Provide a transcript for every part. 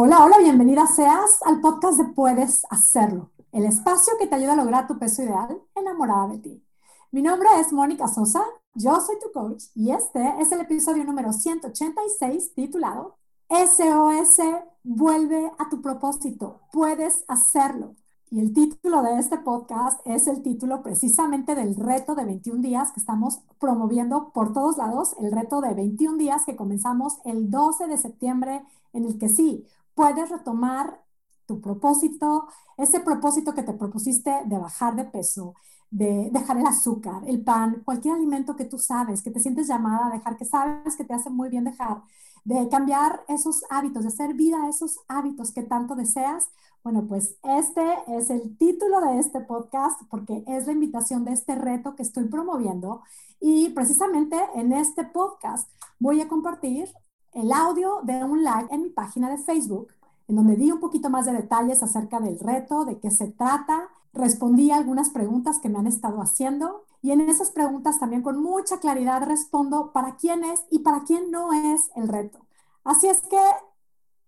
Hola, hola, bienvenida seas al podcast de Puedes Hacerlo, el espacio que te ayuda a lograr tu peso ideal enamorada de ti. Mi nombre es Mónica Sosa, yo soy tu coach y este es el episodio número 186 titulado SOS, vuelve a tu propósito, puedes hacerlo. Y el título de este podcast es el título precisamente del reto de 21 días que estamos promoviendo por todos lados, el reto de 21 días que comenzamos el 12 de septiembre, en el que sí, puedes retomar tu propósito, ese propósito que te propusiste de bajar de peso, de dejar el azúcar, el pan, cualquier alimento que tú sabes, que te sientes llamada a dejar, que sabes que te hace muy bien dejar, de cambiar esos hábitos, de hacer vida esos hábitos que tanto deseas. Bueno, pues este es el título de este podcast porque es la invitación de este reto que estoy promoviendo y precisamente en este podcast voy a compartir el audio de un live en mi página de Facebook, en donde di un poquito más de detalles acerca del reto, de qué se trata, respondí algunas preguntas que me han estado haciendo y en esas preguntas también con mucha claridad respondo para quién es y para quién no es el reto. Así es que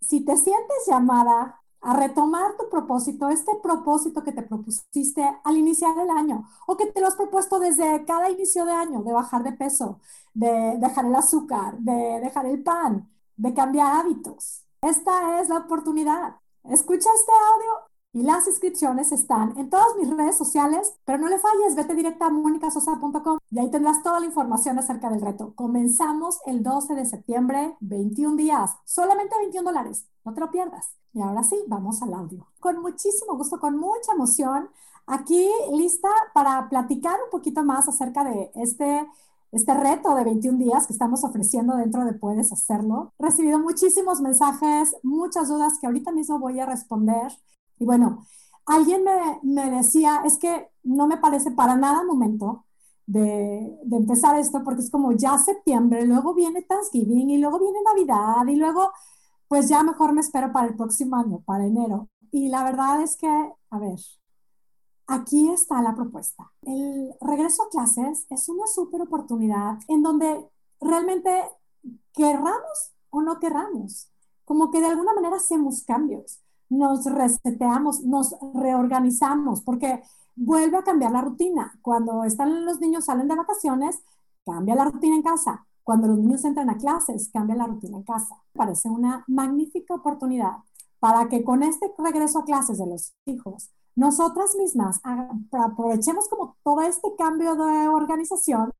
si te sientes llamada a retomar tu propósito, este propósito que te propusiste al iniciar el año o que te lo has propuesto desde cada inicio de año, de bajar de peso, de dejar el azúcar, de dejar el pan, de cambiar hábitos. Esta es la oportunidad. Escucha este audio y las inscripciones están en todas mis redes sociales, pero no le falles, vete directa a monicasosa.com y ahí tendrás toda la información acerca del reto. Comenzamos el 12 de septiembre, 21 días, solamente 21 dólares, no te lo pierdas. Y ahora sí, vamos al audio. Con muchísimo gusto, con mucha emoción, aquí lista para platicar un poquito más acerca de este este reto de 21 días que estamos ofreciendo dentro de Puedes Hacerlo. He recibido muchísimos mensajes, muchas dudas que ahorita mismo voy a responder. Y bueno, alguien me, me decía, es que no me parece para nada momento de, de, empezar esto porque es como ya septiembre, luego viene Thanksgiving y luego viene Navidad y luego pues ya mejor me espero para el próximo año, para enero. Y la verdad es que, a ver, aquí está la propuesta. El regreso a clases es una súper oportunidad en donde realmente querramos o no querramos, como que de alguna manera hacemos cambios, nos reseteamos, nos reorganizamos, porque vuelve a cambiar la rutina. Cuando están los niños salen de vacaciones, cambia la rutina en casa. Cuando los niños entran a clases, cambia la rutina en casa. Parece una magnífica oportunidad para que con este regreso a clases de los hijos, nosotras mismas aprovechemos como todo este cambio de organización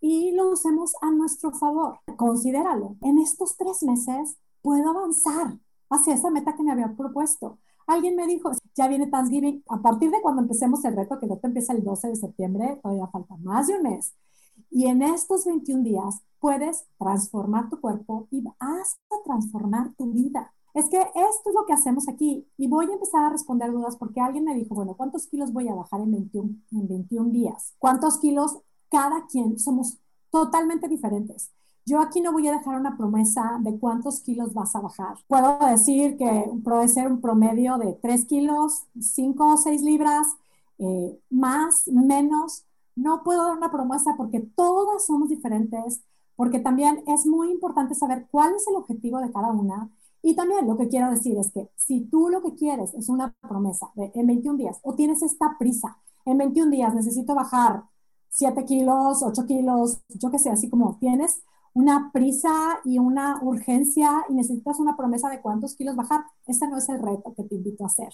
y lo usemos a nuestro favor. Considéralo. En estos tres meses puedo avanzar hacia esa meta que me había propuesto. Alguien me dijo, ya viene Thanksgiving, a partir de cuando empecemos el reto, que el reto empieza el 12 de septiembre, todavía falta más de un mes. Y en estos 21 días puedes transformar tu cuerpo y hasta transformar tu vida. Es que esto es lo que hacemos aquí y voy a empezar a responder dudas porque alguien me dijo, bueno, ¿cuántos kilos voy a bajar en 21, en 21 días? ¿Cuántos kilos cada quien? Somos totalmente diferentes. Yo aquí no voy a dejar una promesa de cuántos kilos vas a bajar. Puedo decir que puede ser un promedio de 3 kilos, 5 o 6 libras, eh, más, menos. No puedo dar una promesa porque todas somos diferentes, porque también es muy importante saber cuál es el objetivo de cada una y también lo que quiero decir es que si tú lo que quieres es una promesa de, en 21 días o tienes esta prisa, en 21 días necesito bajar 7 kilos, 8 kilos, yo qué sé, así como tienes una prisa y una urgencia y necesitas una promesa de cuántos kilos bajar, este no es el reto que te invito a hacer.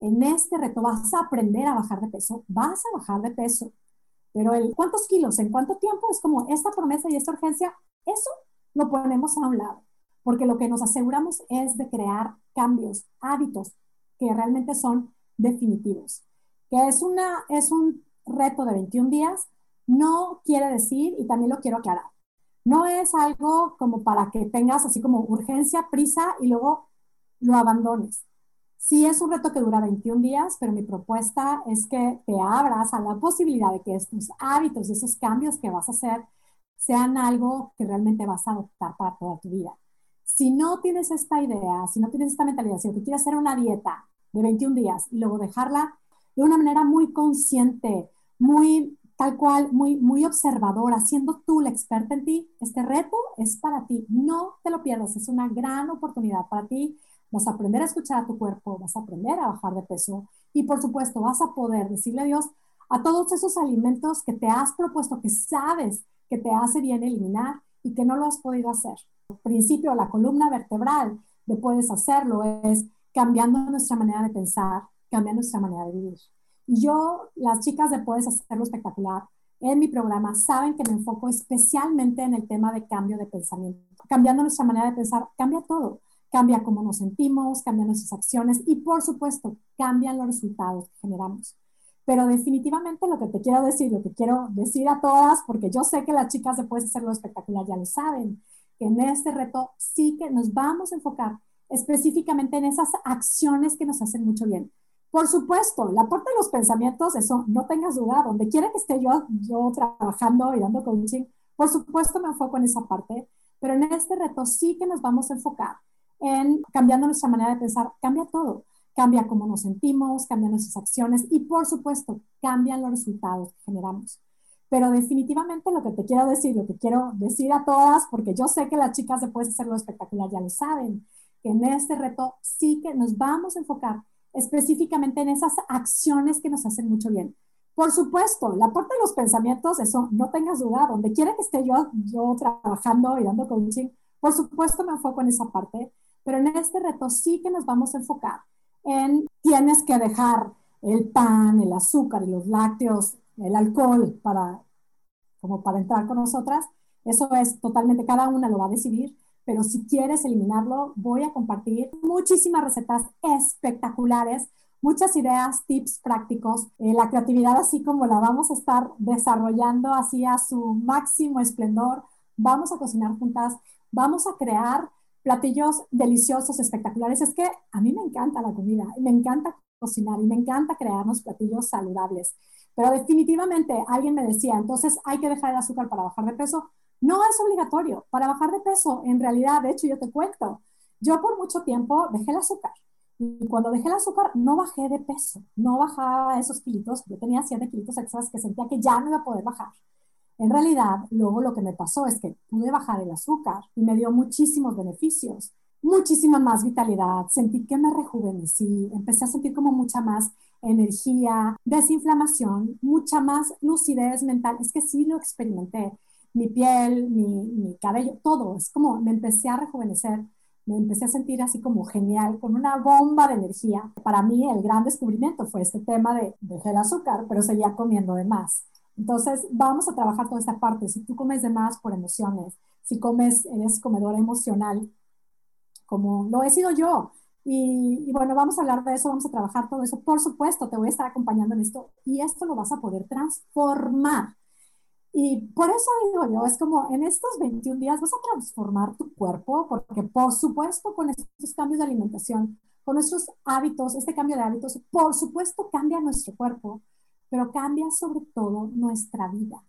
En este reto vas a aprender a bajar de peso, vas a bajar de peso, pero el cuántos kilos, en cuánto tiempo, es como esta promesa y esta urgencia, eso lo ponemos a un lado porque lo que nos aseguramos es de crear cambios, hábitos que realmente son definitivos. Que es, una, es un reto de 21 días, no quiere decir, y también lo quiero aclarar, no es algo como para que tengas así como urgencia, prisa y luego lo abandones. Sí es un reto que dura 21 días, pero mi propuesta es que te abras a la posibilidad de que estos hábitos, esos cambios que vas a hacer, sean algo que realmente vas a adoptar para toda tu vida. Si no tienes esta idea, si no tienes esta mentalidad, si que quieres hacer una dieta de 21 días y luego dejarla de una manera muy consciente, muy tal cual, muy, muy observadora, siendo tú la experta en ti, este reto es para ti. No te lo pierdas, es una gran oportunidad para ti, vas a aprender a escuchar a tu cuerpo, vas a aprender a bajar de peso y por supuesto vas a poder decirle a Dios a todos esos alimentos que te has propuesto, que sabes que te hace bien eliminar y que no lo has podido hacer. El principio, la columna vertebral de puedes hacerlo es cambiando nuestra manera de pensar, cambiando nuestra manera de vivir. Y yo, las chicas de Puedes Hacerlo Espectacular, en mi programa saben que me enfoco especialmente en el tema de cambio de pensamiento. Cambiando nuestra manera de pensar, cambia todo. Cambia cómo nos sentimos, cambian nuestras acciones y, por supuesto, cambian los resultados que generamos. Pero definitivamente lo que te quiero decir, lo que quiero decir a todas, porque yo sé que las chicas de Puedes Hacerlo Espectacular ya lo saben, que en este reto sí que nos vamos a enfocar específicamente en esas acciones que nos hacen mucho bien. Por supuesto, la parte de los pensamientos, eso no tengas duda, donde quiera que esté yo, yo trabajando y dando coaching, por supuesto me enfoco en esa parte, pero en este reto sí que nos vamos a enfocar en cambiando nuestra manera de pensar, cambia todo, cambia cómo nos sentimos, cambian nuestras acciones y por supuesto cambian los resultados que generamos. Pero definitivamente lo que te quiero decir, lo que quiero decir a todas, porque yo sé que las chicas de Puedes Hacerlo Espectacular ya lo saben, que en este reto sí que nos vamos a enfocar específicamente en esas acciones que nos hacen mucho bien. Por supuesto, la parte de los pensamientos, eso no tengas duda, donde quiera que esté yo, yo trabajando y dando coaching, por supuesto me enfoco en esa parte, pero en este reto sí que nos vamos a enfocar en tienes que dejar el pan, el azúcar y los lácteos, el alcohol para como para entrar con nosotras. Eso es totalmente, cada una lo va a decidir, pero si quieres eliminarlo, voy a compartir muchísimas recetas espectaculares, muchas ideas, tips prácticos. Eh, la creatividad así como la vamos a estar desarrollando así a su máximo esplendor. Vamos a cocinar juntas, vamos a crear platillos deliciosos, espectaculares. Es que a mí me encanta la comida, me encanta cocinar y me encanta crearnos platillos saludables. Pero definitivamente alguien me decía, entonces hay que dejar el azúcar para bajar de peso. No es obligatorio. Para bajar de peso, en realidad, de hecho, yo te cuento, yo por mucho tiempo dejé el azúcar. Y cuando dejé el azúcar, no bajé de peso, no bajaba esos kilitos. Yo tenía 7 kilitos extras que sentía que ya no iba a poder bajar. En realidad, luego lo que me pasó es que pude bajar el azúcar y me dio muchísimos beneficios, muchísima más vitalidad, sentí que me rejuvenecí, empecé a sentir como mucha más energía, desinflamación, mucha más lucidez mental. Es que sí lo experimenté mi piel, mi, cabello, todo. Es como me empecé a rejuvenecer, me empecé a sentir así como genial, con una bomba de energía. Para mí el gran descubrimiento fue este tema de dejé el azúcar, pero seguía comiendo de más. Entonces vamos a trabajar toda esta parte. Si tú comes de más por emociones, si comes, eres comedora emocional, como lo he sido yo. Y, y, bueno, vamos a hablar de eso, vamos a trabajar todo eso. Por supuesto, te voy a estar acompañando en esto y esto lo vas a poder transformar. Y por eso digo yo, es como en estos 21 días vas a transformar tu cuerpo, porque por supuesto con estos cambios de alimentación, con nuestros hábitos, este cambio de hábitos, por supuesto cambia nuestro cuerpo, pero cambia sobre todo nuestra vida.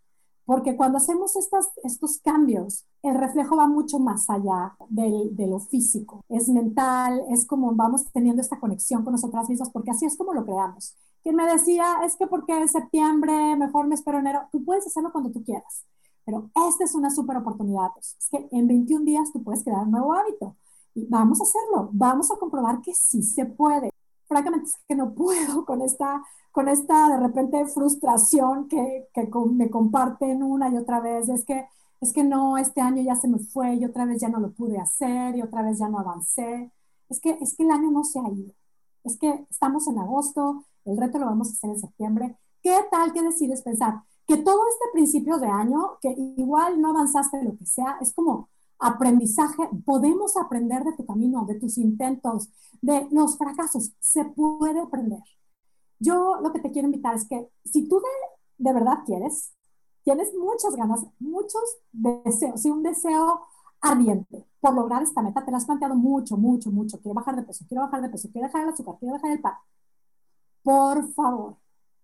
Porque cuando hacemos estas, estos cambios, el reflejo va mucho más allá del, de lo físico. Es mental, es como vamos teniendo esta conexión con nosotras mismas, porque así es como lo creamos. Quien me decía, es que porque en septiembre, mejor me espero enero, tú puedes hacerlo cuando tú quieras. Pero esta es una súper oportunidad. Es que en 21 días tú puedes crear un nuevo hábito. Y vamos a hacerlo. Vamos a comprobar que sí se puede. Francamente es que no puedo con esta con esta de repente frustración que, que me comparten una y otra vez, es que, es que no, este año ya se me fue y otra vez ya no lo pude hacer y otra vez ya no avancé. Es que, es que el año no se ha ido. Es que estamos en agosto, el reto lo vamos a hacer en septiembre. ¿Qué tal que decides pensar que todo este principio de año, que igual no avanzaste lo que sea, es como aprendizaje, podemos aprender de tu camino, de tus intentos, de los fracasos, se puede aprender. Yo lo que te quiero invitar es que si tú de, verdad quieres, tienes muchas ganas, muchos deseos, y un deseo ardiente por lograr esta meta, te la has planteado mucho, mucho, mucho, quiero bajar de peso, quiero bajar de peso, quiero dejar el azúcar, quiero dejar el pan. Por favor,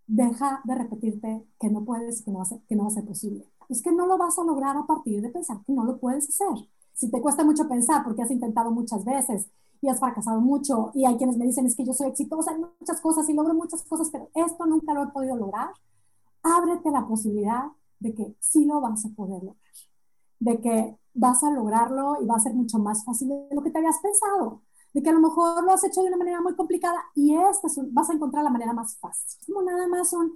deja de repetirte que no puedes, que no, va a ser, que no va a ser posible. Es que no lo vas a lograr a partir de pensar que no lo puedes hacer. Si te cuesta mucho pensar porque has intentado muchas veces y has fracasado mucho y hay quienes me dicen es que yo soy exitosa en muchas cosas y logro muchas cosas, pero esto nunca lo he podido lograr, ábrete la posibilidad de que sí lo vas a poder lograr, de que vas a lograrlo y va a ser mucho más fácil de lo que te habías pensado, de que a lo mejor lo has hecho de una manera muy complicada y esta vas a encontrar la manera más fácil. Como nada más un,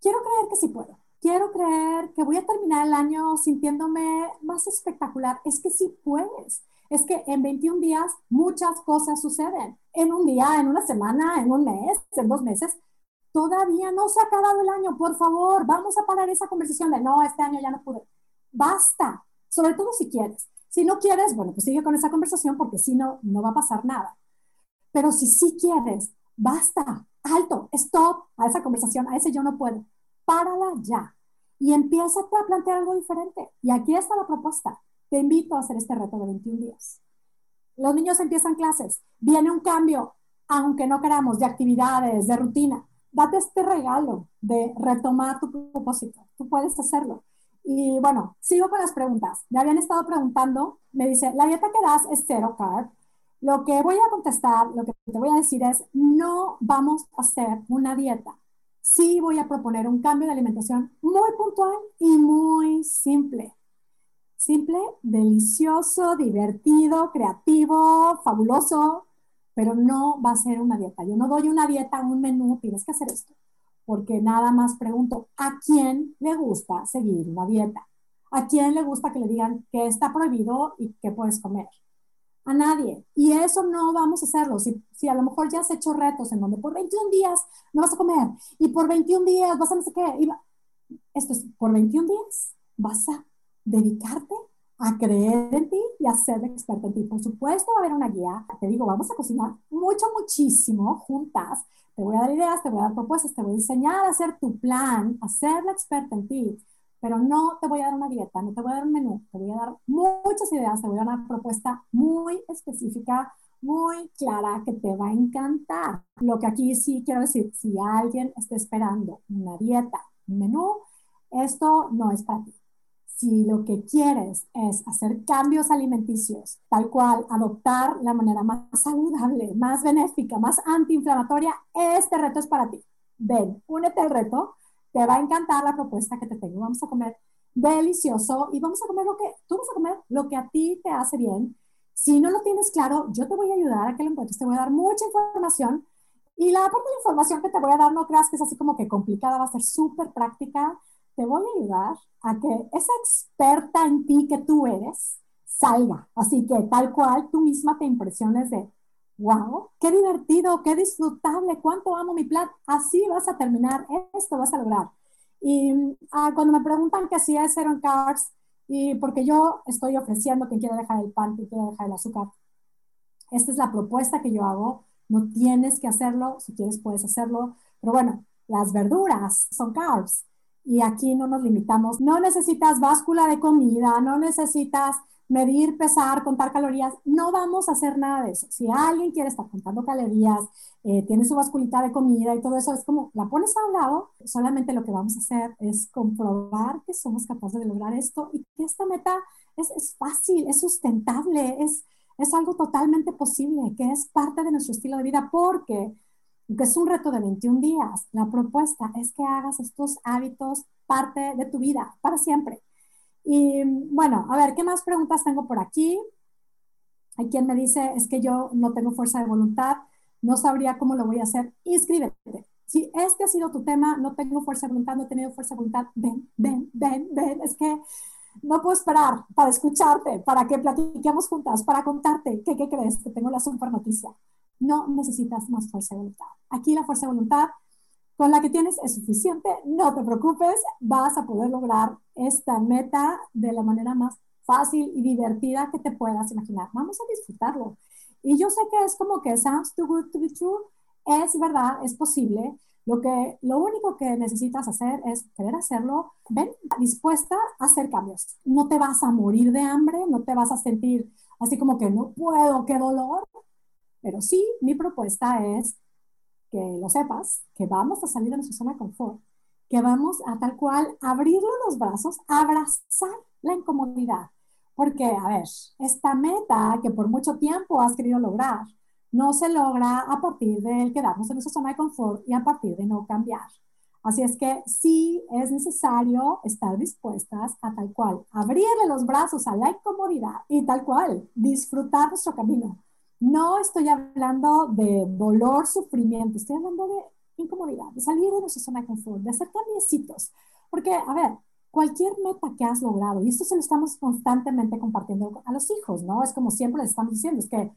quiero creer que sí puedo, quiero creer que voy a terminar el año sintiéndome más espectacular. Es que sí puedes. Es que en 21 días muchas cosas suceden. En un día, en una semana, en un mes, en dos meses. Todavía no se ha acabado el año. Por favor, vamos a parar esa conversación de no, este año ya no pude. Basta. Sobre todo si quieres. Si no quieres, bueno, pues sigue con esa conversación porque si no, no va a pasar nada. Pero si sí quieres, basta, alto, stop a esa conversación, a ese yo no puedo. Párala ya. Y empieza a plantear algo diferente. Y aquí está la propuesta. Te invito a hacer este reto de 21 días. Los niños empiezan clases, viene un cambio, aunque no queramos, de actividades, de rutina. Date este regalo de retomar tu propósito. Tú puedes hacerlo. Y bueno, sigo con las preguntas. Me habían estado preguntando, me dice, la dieta que das es cero carb. Lo que voy a contestar, lo que te voy a decir es, no vamos a hacer una dieta. Sí voy a proponer un cambio de alimentación muy puntual y muy simple. Simple, delicioso, divertido, creativo, fabuloso, pero no va a ser una dieta. Yo no doy una dieta, un menú, tienes que hacer esto porque nada más pregunto, ¿a quién le gusta seguir una dieta? ¿A quién le gusta que le digan que está prohibido y que puedes comer? A nadie. Y eso no vamos a hacerlo. Si, si, a lo mejor ya has hecho retos en donde por 21 días no vas a comer y por 21 días vas a no sé qué. esto es, por 21 días vas a dedicarte a creer en ti y a ser experto en ti. Por supuesto, va a haber una guía. Te digo, vamos a cocinar mucho, muchísimo juntas te voy a dar ideas, te voy a dar propuestas, te voy a enseñar a hacer tu plan, a ser la experta en ti, pero no te voy a dar una dieta, no te voy a dar un menú, te voy a dar muchas ideas, te voy a dar una propuesta muy específica, muy clara que te va a encantar. Lo que aquí sí quiero decir, si alguien está esperando una dieta, un menú, esto no es para ti si lo que quieres es hacer cambios alimenticios, tal cual, adoptar la manera más saludable, más benéfica, más antiinflamatoria, este reto es para ti. Ven, únete al reto, te va a encantar la propuesta que te tengo. Vamos a comer delicioso y vamos a comer lo que tú vas a comer, lo que a ti te hace bien. Si no lo tienes claro, yo te voy a ayudar a que lo encuentres, te voy a dar mucha información y la parte de información que te voy a dar no creas que es así como que complicada, va a ser súper práctica te voy a ayudar a que esa experta en ti que tú eres salga. Así que tal cual tú misma te impresiones de, wow, qué divertido, qué disfrutable, cuánto amo mi plan. Así vas a terminar, esto vas a lograr. Y ah, cuando me preguntan que si es Zero Carbs, y porque yo estoy ofreciendo que quiera dejar el pan, que quiera dejar el azúcar, esta es la propuesta que yo hago. No tienes que hacerlo, si quieres puedes hacerlo, pero bueno, las verduras son carbs y aquí no nos limitamos. No necesitas báscula de comida, no necesitas medir, pesar, contar calorías. No vamos a hacer nada de eso. Si alguien quiere estar contando calorías, eh, tiene su basculita de comida y todo eso, es como la pones a un lado. Solamente lo que vamos a hacer es comprobar que somos capaces de lograr esto y que esta meta es, es fácil, es sustentable, es, es algo totalmente posible, que es parte de nuestro estilo de vida porque que es un reto de 21 días, la propuesta es que hagas estos hábitos parte de tu vida para siempre. Y bueno, a ver, ¿qué más preguntas tengo por aquí? Hay quien me dice, es que yo no tengo fuerza de voluntad, no sabría cómo lo voy a hacer. Inscríbete. Si este ha sido tu tema, no tengo fuerza de voluntad, no he tenido fuerza de voluntad, ven, ven, ven, ven. Es que no puedo esperar para escucharte, para que platiquemos juntas, para contarte qué, qué crees, que tengo la super noticia no necesitas más fuerza de voluntad. Aquí la fuerza de voluntad con la que tienes es suficiente, no te preocupes, vas a poder lograr esta meta de la manera más fácil y divertida que te puedas imaginar. Vamos a disfrutarlo. Y yo sé que es como que sounds too good to be true, es verdad, es posible. Lo, que, lo único que necesitas hacer es querer hacerlo, ven dispuesta a hacer cambios. No te vas a morir de hambre, no te vas a sentir así como que no puedo, qué dolor, pero sí, mi propuesta es que lo sepas, que vamos a salir de nuestra zona de confort, que vamos a tal cual abrirle los brazos, abrazar la incomodidad. Porque, a ver, esta meta que por mucho tiempo has querido lograr, no se logra a partir de quedarnos en nuestra zona de confort y a partir de no cambiar. Así es que sí es necesario estar dispuestas a tal cual abrirle los brazos a la incomodidad y tal cual disfrutar nuestro camino No estoy hablando de dolor, sufrimiento, estoy hablando de incomodidad, de salir de nuestra zona de confort, de hacer cambiecitos. Porque, a ver, cualquier meta que has logrado, y esto se lo estamos constantemente compartiendo a los hijos, ¿no? Es como siempre les estamos diciendo, es que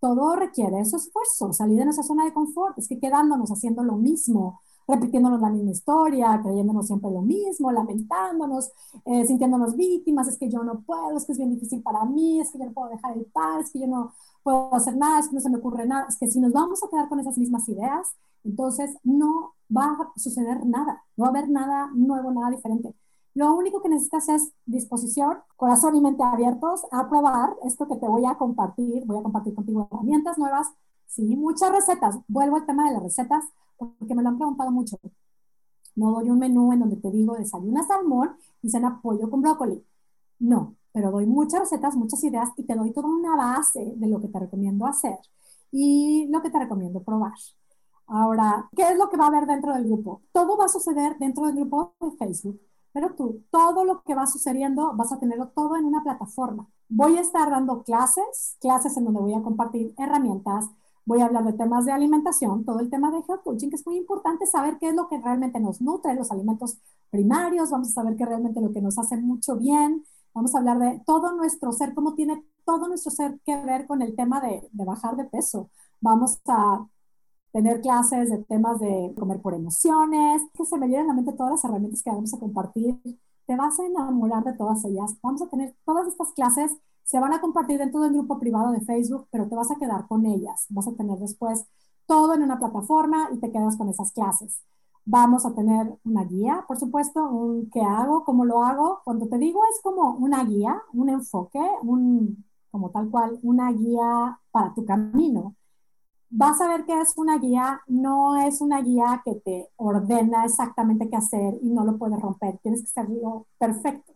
todo requiere su esfuerzo, salir de nuestra zona de confort, es que quedándonos haciendo lo mismo, repitiéndonos la misma historia, creyéndonos siempre lo mismo, lamentándonos, eh, sintiéndonos víctimas, es que yo no puedo, es que es bien difícil para mí, es que yo no puedo dejar el par, es que yo no puedo hacer nada, es que no se me ocurre nada, es que si nos vamos a quedar con esas mismas ideas, entonces no va a suceder nada, no va a haber nada nuevo, nada diferente. Lo único que necesitas es disposición, corazón y mente abiertos a probar esto que te voy a compartir. Voy a compartir contigo herramientas nuevas, sí, muchas recetas. Vuelvo al tema de las recetas porque me lo han preguntado mucho. No doy un menú en donde te digo desayuna salmón y cena pollo con brócoli. No, pero doy muchas recetas, muchas ideas y te doy toda una base de lo que te recomiendo hacer y lo que te recomiendo probar. Ahora, ¿qué es lo que va a haber dentro del grupo? Todo va a suceder dentro del grupo de Facebook pero tú, todo lo que va sucediendo, vas a tenerlo todo en una plataforma. Voy a estar dando clases, clases en donde voy a compartir herramientas, voy a hablar de temas de alimentación, todo el tema de health coaching, que es muy importante saber qué es lo que realmente nos nutre, los alimentos primarios, vamos a saber qué realmente lo que nos hace mucho bien, vamos a hablar de todo nuestro ser, cómo tiene todo nuestro ser que ver con el tema de, de bajar de peso. Vamos a tener clases de temas de comer por emociones, que se me vienen a la mente todas las herramientas que vamos a compartir. Te vas a enamorar de todas ellas. Vamos a tener todas estas clases, se van a compartir dentro del grupo privado de Facebook, pero te vas a quedar con ellas. Vas a tener después todo en una plataforma y te quedas con esas clases. Vamos a tener una guía, por supuesto, un qué hago, cómo lo hago. Cuando te digo es como una guía, un enfoque, un, como tal cual, una guía para tu camino vas a ver que es una guía, no es una guía que te ordena exactamente qué hacer y no lo puedes romper, tienes que hacerlo perfecto.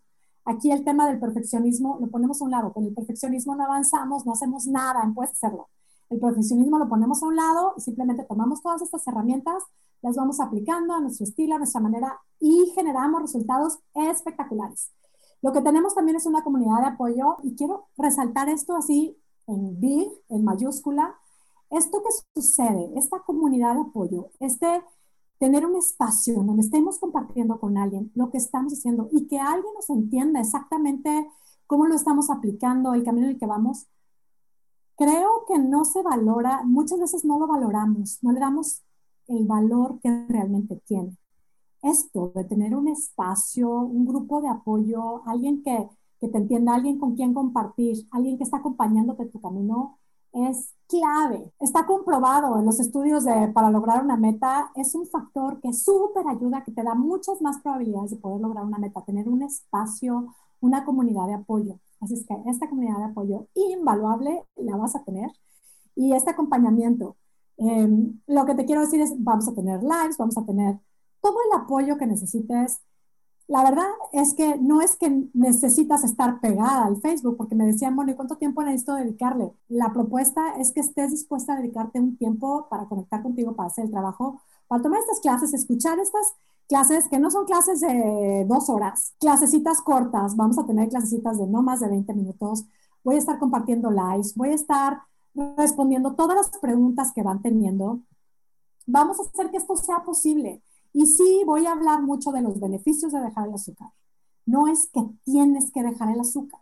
Aquí el tema del perfeccionismo lo ponemos a un lado, con el perfeccionismo no avanzamos, no hacemos nada en puedes hacerlo. El perfeccionismo lo ponemos a un lado y simplemente tomamos todas estas herramientas, las vamos aplicando a nuestro estilo, a nuestra manera y generamos resultados espectaculares. Lo que tenemos también es una comunidad de apoyo y quiero resaltar esto así en big, en mayúscula, esto que sucede, esta comunidad de apoyo, este tener un espacio donde estemos compartiendo con alguien lo que estamos haciendo y que alguien nos entienda exactamente cómo lo estamos aplicando, el camino en el que vamos, creo que no se valora, muchas veces no lo valoramos, no le damos el valor que realmente tiene. Esto de tener un espacio, un grupo de apoyo, alguien que, que te entienda, alguien con quien compartir, alguien que está acompañándote en tu camino, es clave. Está comprobado en los estudios de, para lograr una meta, es un factor que súper ayuda, que te da muchas más probabilidades de poder lograr una meta, tener un espacio, una comunidad de apoyo. Así es que esta comunidad de apoyo invaluable la vas a tener y este acompañamiento. Em, lo que te quiero decir es, vamos a tener lives, vamos a tener todo el apoyo que necesites la verdad es que no es que necesitas estar pegada al Facebook, porque me decían, bueno, ¿y cuánto tiempo necesito dedicarle? La propuesta es que estés dispuesta a dedicarte un tiempo para conectar contigo, para hacer el trabajo, para tomar estas clases, escuchar estas clases que no son clases de dos horas, clasecitas cortas, vamos a tener clasecitas de no más de 20 minutos, voy a estar compartiendo lives, voy a estar respondiendo todas las preguntas que van teniendo. Vamos a hacer que esto sea posible. Y sí, voy a hablar mucho de los beneficios de dejar el azúcar. No es que tienes que dejar el azúcar,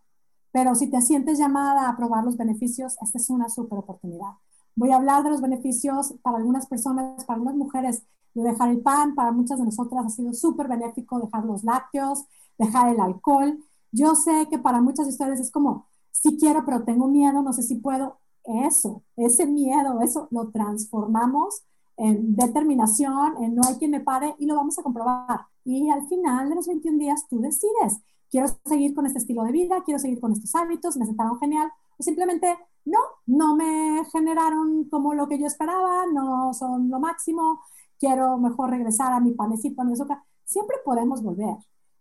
pero si te sientes llamada a probar los beneficios, esta es una súper oportunidad. Voy a hablar de los beneficios para algunas personas, para algunas mujeres, de dejar el pan, para muchas de nosotras ha sido súper benéfico dejar los lácteos, dejar el alcohol. Yo sé que para muchas de ustedes es como, sí quiero, pero tengo miedo, no sé si puedo. Eso, ese miedo, eso lo transformamos en determinación, en no hay quien me pare y lo vamos a comprobar. Y al final de los 21 días tú decides, quiero seguir con este estilo de vida, quiero seguir con estos hábitos, me sentaron genial, o simplemente no, no me generaron como lo que yo esperaba, no son lo máximo, quiero mejor regresar a mi panecito, a mi azúcar. Siempre podemos volver,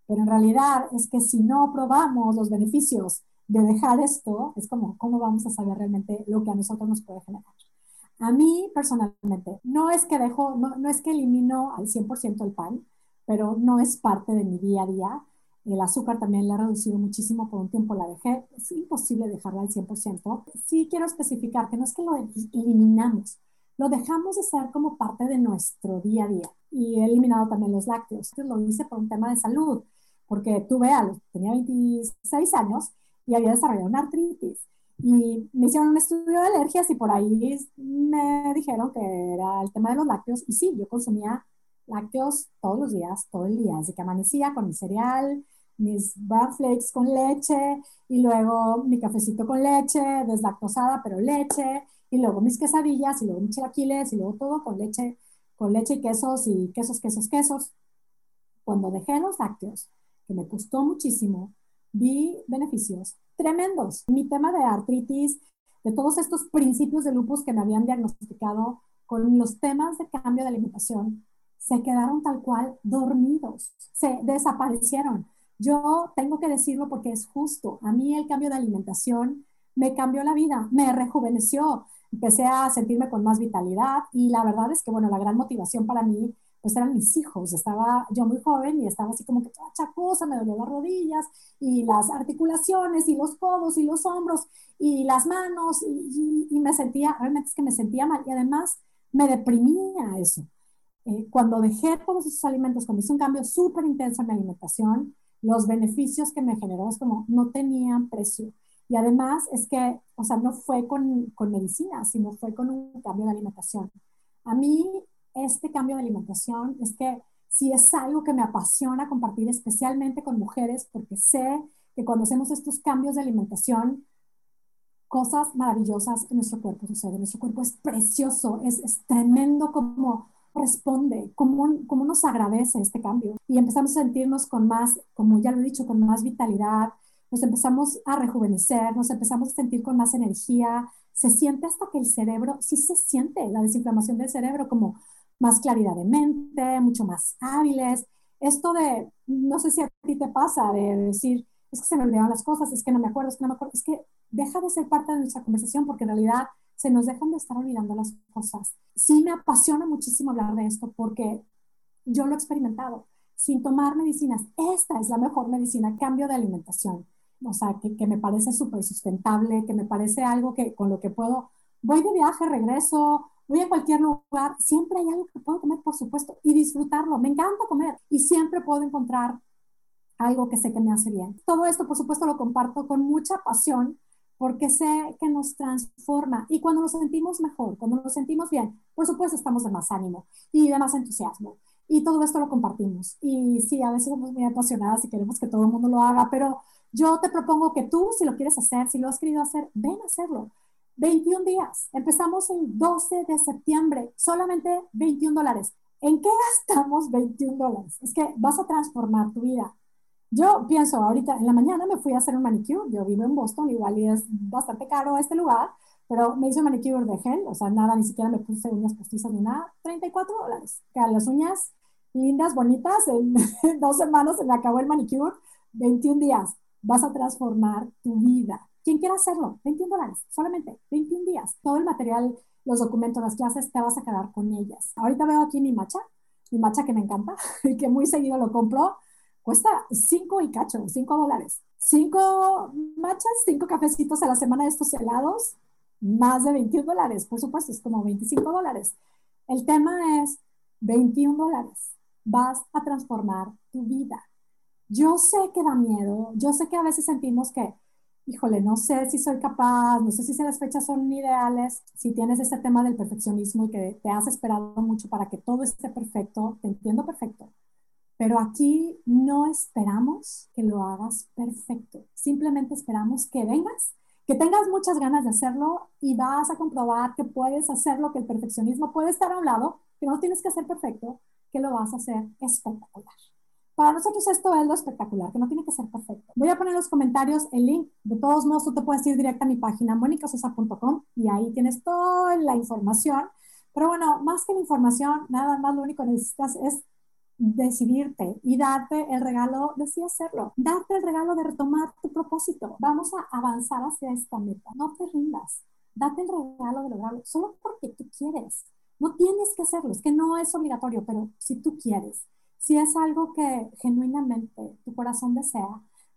pero en realidad es que si no probamos los beneficios de dejar esto, es como, ¿cómo vamos a saber realmente lo que a nosotros nos puede generar? A mí personalmente, no es que dejo, no, no es que elimino al 100% el pan, pero no es parte de mi día a día. El azúcar también la he reducido muchísimo, por un tiempo la dejé. Es imposible dejarla al 100%. Sí quiero especificar que no es que lo eliminamos, lo dejamos de ser como parte de nuestro día a día. Y he eliminado también los lácteos. Lo hice por un tema de salud, porque tuve tenía 26 años y había desarrollado una artritis. Y me hicieron un estudio de alergias y por ahí me dijeron que era el tema de los lácteos. Y sí, yo consumía lácteos todos los días, todo el día, desde que amanecía con mi cereal, mis brown flakes con leche y luego mi cafecito con leche, deslactosada, pero leche, y luego mis quesadillas y luego mis chilaquiles y luego todo con leche, con leche y quesos y quesos, quesos, quesos. Cuando dejé los lácteos, que me costó muchísimo, vi beneficios tremendos. Mi tema de artritis, de todos estos principios de lupus que me habían diagnosticado con los temas de cambio de alimentación, se quedaron tal cual dormidos, se desaparecieron. Yo tengo que decirlo porque es justo. A mí el cambio de alimentación me cambió la vida, me rejuveneció, empecé a sentirme con más vitalidad y la verdad es que, bueno, la gran motivación para mí pues eran mis hijos. Estaba yo muy joven y estaba así como que toda chacosa, me dolían las rodillas y las articulaciones y los codos y los hombros y las manos y, y me sentía, realmente es que me sentía mal y además me deprimía eso. Eh, cuando dejé todos esos alimentos, cuando hice un cambio súper intenso en mi alimentación, los beneficios que me generó es como no tenían precio. Y además es que, o sea, no fue con, con medicina, sino fue con un cambio de alimentación. A mí, este cambio de alimentación es que si es algo que me apasiona compartir, especialmente con mujeres, porque sé que cuando hacemos estos cambios de alimentación, cosas maravillosas en nuestro cuerpo suceden. Nuestro cuerpo es precioso, es, es tremendo como responde, cómo, cómo nos agradece este cambio. Y empezamos a sentirnos con más, como ya lo he dicho, con más vitalidad, nos empezamos a rejuvenecer, nos empezamos a sentir con más energía, se siente hasta que el cerebro, sí se siente la desinflamación del cerebro, como más claridad de mente, mucho más hábiles. Esto de, no sé si a ti te pasa, de decir, es que se me olvidaron las cosas, es que no me acuerdo, es que no me acuerdo, es que deja de ser parte de nuestra conversación porque en realidad se nos dejan de estar olvidando las cosas. Sí me apasiona muchísimo hablar de esto porque yo lo he experimentado. Sin tomar medicinas, esta es la mejor medicina, cambio de alimentación. O sea, que, que me parece súper sustentable, que me parece algo que con lo que puedo, voy de viaje, regreso, voy a cualquier lugar, siempre hay algo que puedo comer, por supuesto, y disfrutarlo. Me encanta comer y siempre puedo encontrar algo que sé que me hace bien. Todo esto, por supuesto, lo comparto con mucha pasión porque sé que nos transforma. Y cuando nos sentimos mejor, cuando nos sentimos bien, por supuesto estamos de más ánimo y de más entusiasmo. Y todo esto lo compartimos. Y sí, a veces somos muy apasionadas y queremos que todo el mundo lo haga, pero yo te propongo que tú, si lo quieres hacer, si lo has querido hacer, ven a hacerlo. 21 días. Empezamos el 12 de septiembre, solamente 21 dólares. ¿En qué gastamos 21 dólares? Es que vas a transformar tu vida. Yo pienso, ahorita en la mañana me fui a hacer un manicure, yo vivo en Boston, igual y es bastante caro este lugar, pero me hice un manicure de gel, o sea, nada, ni siquiera me puse uñas postizas ni nada, 34 dólares. Las uñas lindas, bonitas, en dos semanas se me acabó el manicure, 21 días, vas a transformar tu vida. Quien quiera hacerlo, 21 dólares, solamente 21 días. Todo el material, los documentos, las clases, te vas a quedar con ellas. Ahorita veo aquí mi macha, mi macha que me encanta, y que muy seguido lo compro cuesta 5 y cacho, 5 dólares. 5 machas, 5 cafecitos a la semana de estos helados, más de 21 dólares, por supuesto, es como 25 dólares. El tema es 21 dólares. Vas a transformar tu vida. Yo sé que da miedo, yo sé que a veces sentimos que, híjole, no sé si soy capaz, no sé si las fechas son ideales, si tienes este tema del perfeccionismo y que te has esperado mucho para que todo esté perfecto, te entiendo perfecto. Pero aquí no esperamos que lo hagas perfecto, simplemente esperamos que vengas, que tengas muchas ganas de hacerlo y vas a comprobar que puedes hacerlo, que el perfeccionismo puede estar a un lado, que no tienes que hacer perfecto, que lo vas a hacer espectacular. Para nosotros esto es lo espectacular, que no tiene que ser perfecto. Voy a poner en los comentarios el link. De todos modos, tú te puedes ir directo a mi página monicasosa.com y ahí tienes toda la información. Pero bueno, más que la información, nada más lo único que necesitas es decidirte y darte el regalo de sí hacerlo, darte el regalo de retomar tu propósito. Vamos a avanzar hacia esta meta. No te rindas, date el regalo de lograrlo solo porque tú quieres. No tienes que hacerlo, es que no es obligatorio, pero si tú quieres, si es algo que genuinamente tu corazón desea,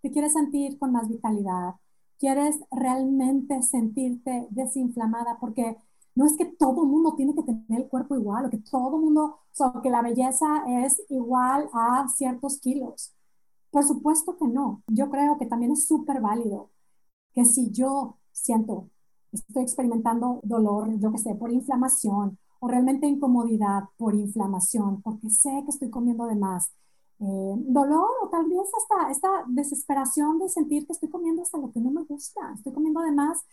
te quieres sentir con más vitalidad, quieres realmente sentirte desinflamada, porque no es que todo mundo tiene que tener el cuerpo igual, o que todo mundo, o que la belleza es igual a ciertos kilos. Por supuesto que no. Yo creo que también es súper válido que si yo siento, estoy experimentando dolor, yo que sé, por inflamación, o realmente incomodidad por inflamación, porque sé que estoy comiendo de más, eh, dolor o tal vez hasta esta desesperación de sentir que estoy comiendo hasta lo que no me gusta, estoy comiendo de más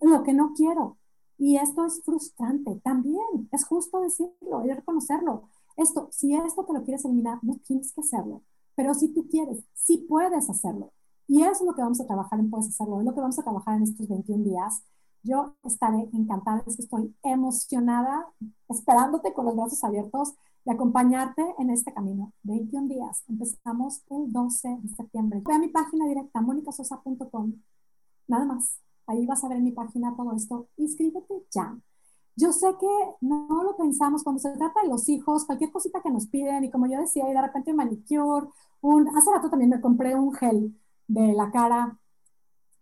lo que no quiero. Y esto es frustrante también, es justo decirlo y reconocerlo. Esto, si esto te lo quieres eliminar, no tienes que hacerlo, pero si tú quieres, sí puedes hacerlo. Y eso es lo que vamos a trabajar en Puedes Hacerlo, es lo que vamos a trabajar en estos 21 días. Yo estaré encantada, es que estoy emocionada, esperándote con los brazos abiertos de acompañarte en este camino. 21 días. Empezamos el 12 de septiembre. Ve a mi página directa, monicasosa.com. Nada más. Ahí vas a ver en mi página todo esto. Inscríbete ya. Yo sé que no lo pensamos cuando se trata de los hijos, cualquier cosita que nos piden, y como yo decía, y de repente un manicure, un, hace rato también me compré un gel de la cara,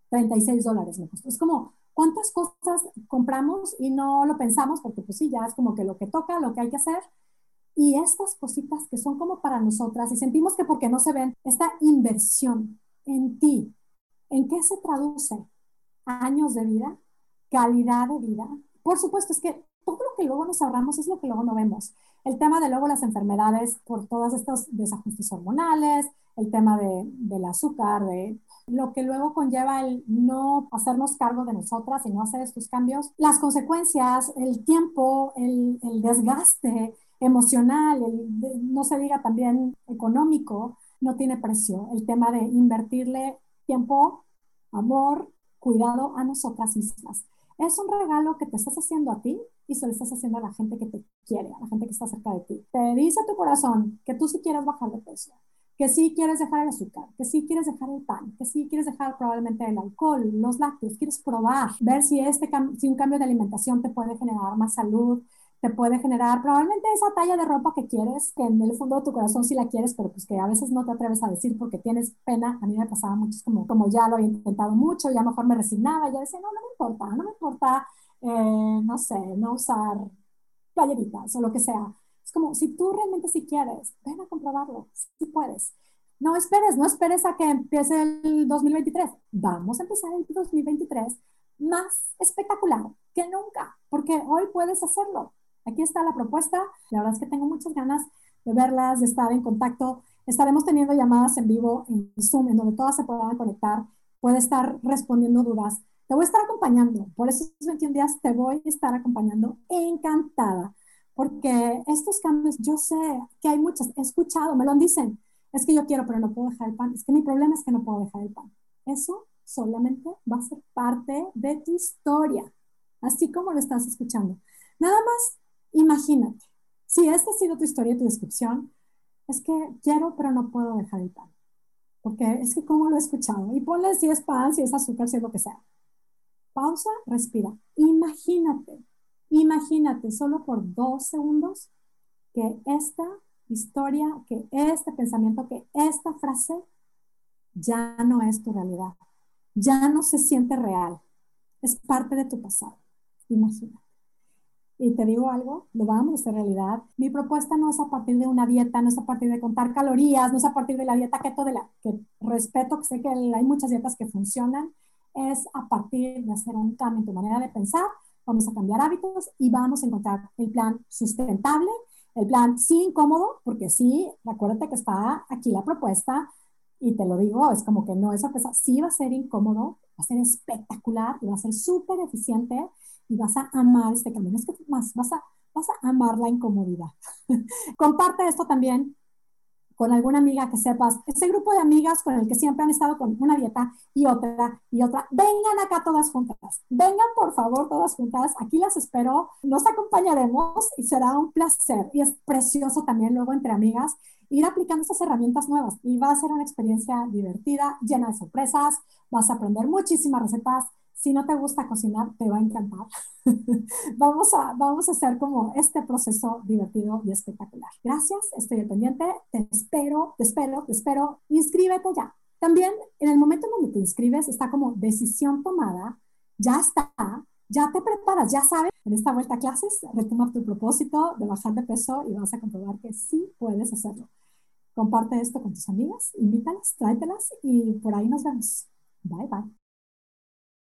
36 dólares me costó. Es como, ¿cuántas cosas compramos y no lo pensamos? Porque pues sí, ya es como que lo que toca, lo que hay que hacer. Y estas cositas que son como para nosotras y sentimos que porque no se ven, esta inversión en ti, ¿en qué se traduce? Años de vida, calidad de vida. Por supuesto, es que todo lo que luego nos ahorramos es lo que luego no vemos. El tema de luego las enfermedades por todos estos desajustes hormonales, el tema de, del azúcar, de lo que luego conlleva el no hacernos cargo de nosotras y no hacer estos cambios, las consecuencias, el tiempo, el, el desgaste emocional, el, no se diga también económico, no tiene precio. El tema de invertirle tiempo, amor, cuidado a nosotras mismas. Es un regalo que te estás haciendo a ti y se lo estás haciendo a la gente que te quiere, a la gente que está cerca de ti. Te dice tu corazón que tú sí quieres bajar de peso, que sí quieres dejar el azúcar, que sí quieres dejar el pan, que sí quieres dejar probablemente el alcohol, los lácteos, quieres probar, ver si, este, si un cambio de alimentación te puede generar más salud, te puede generar probablemente esa talla de ropa que quieres, que en el fondo de tu corazón sí la quieres, pero pues que a veces no te atreves a decir porque tienes pena. A mí me pasaba mucho, como, como ya lo había intentado mucho, ya mejor me resignaba, ya decía, no, no me importa, no me importa, eh, no sé, no usar playeritas o lo que sea. Es como, si tú realmente sí quieres, ven a comprobarlo, si puedes. No esperes, no esperes a que empiece el 2023. Vamos a empezar el 2023 más espectacular que nunca, porque hoy puedes hacerlo. Aquí está la propuesta. La verdad es que tengo muchas ganas de verlas, de estar en contacto. Estaremos teniendo llamadas en vivo en Zoom, en donde todas se puedan conectar. Puede estar respondiendo dudas. Te voy a estar acompañando. Por esos 21 días te voy a estar acompañando encantada. Porque estos cambios, yo sé que hay muchas, he escuchado, me lo dicen. Es que yo quiero, pero no puedo dejar el pan. Es que mi problema es que no puedo dejar el pan. Eso solamente va a ser parte de tu historia, así como lo estás escuchando. Nada más Imagínate, si esta ha sido tu historia y tu descripción, es que quiero, pero no puedo dejar el pan. Porque es que como lo he escuchado. Y ponle si es pan, si es azúcar, si es lo que sea. Pausa, respira. Imagínate, imagínate solo por dos segundos que esta historia, que este pensamiento, que esta frase ya no es tu realidad. Ya no se siente real. Es parte de tu pasado. Imagínate. Y te digo algo, lo vamos a hacer realidad. Mi propuesta no es a partir de una dieta, no es a partir de contar calorías, no es a partir de la dieta keto, de la que respeto, que sé que hay muchas dietas que funcionan, es a partir de hacer un cambio en tu manera de pensar, vamos a cambiar hábitos y vamos a encontrar el plan sustentable, el plan sí incómodo, porque sí, acuérdate que está aquí la propuesta y te lo digo, es como que no es sorpresa, sí va a ser incómodo, va a ser espectacular y va a ser súper eficiente y vas a amar este camino. Es que más, vas a, vas a amar la incomodidad. Comparte esto también con alguna amiga que sepas, ese grupo de amigas con el que siempre han estado con una dieta y otra y otra, vengan acá todas juntas, vengan por favor todas juntas, aquí las espero, nos acompañaremos y será un placer. Y es precioso también luego entre amigas ir aplicando estas herramientas nuevas y va a ser una experiencia divertida, llena de sorpresas, vas a aprender muchísimas recetas Si no te gusta cocinar, te va a encantar. vamos, a, vamos a hacer como este proceso divertido y espectacular. Gracias, estoy pendiente. Te espero, te espero, te espero. Inscríbete ya. También en el momento en donde te inscribes está como decisión tomada, ya está, ya te preparas, ya sabes, en esta vuelta a clases, retoma tu propósito de bajar de peso y vas a comprobar que sí puedes hacerlo. Comparte esto con tus amigas, invítalas, tráetelas y por ahí nos vemos. Bye bye.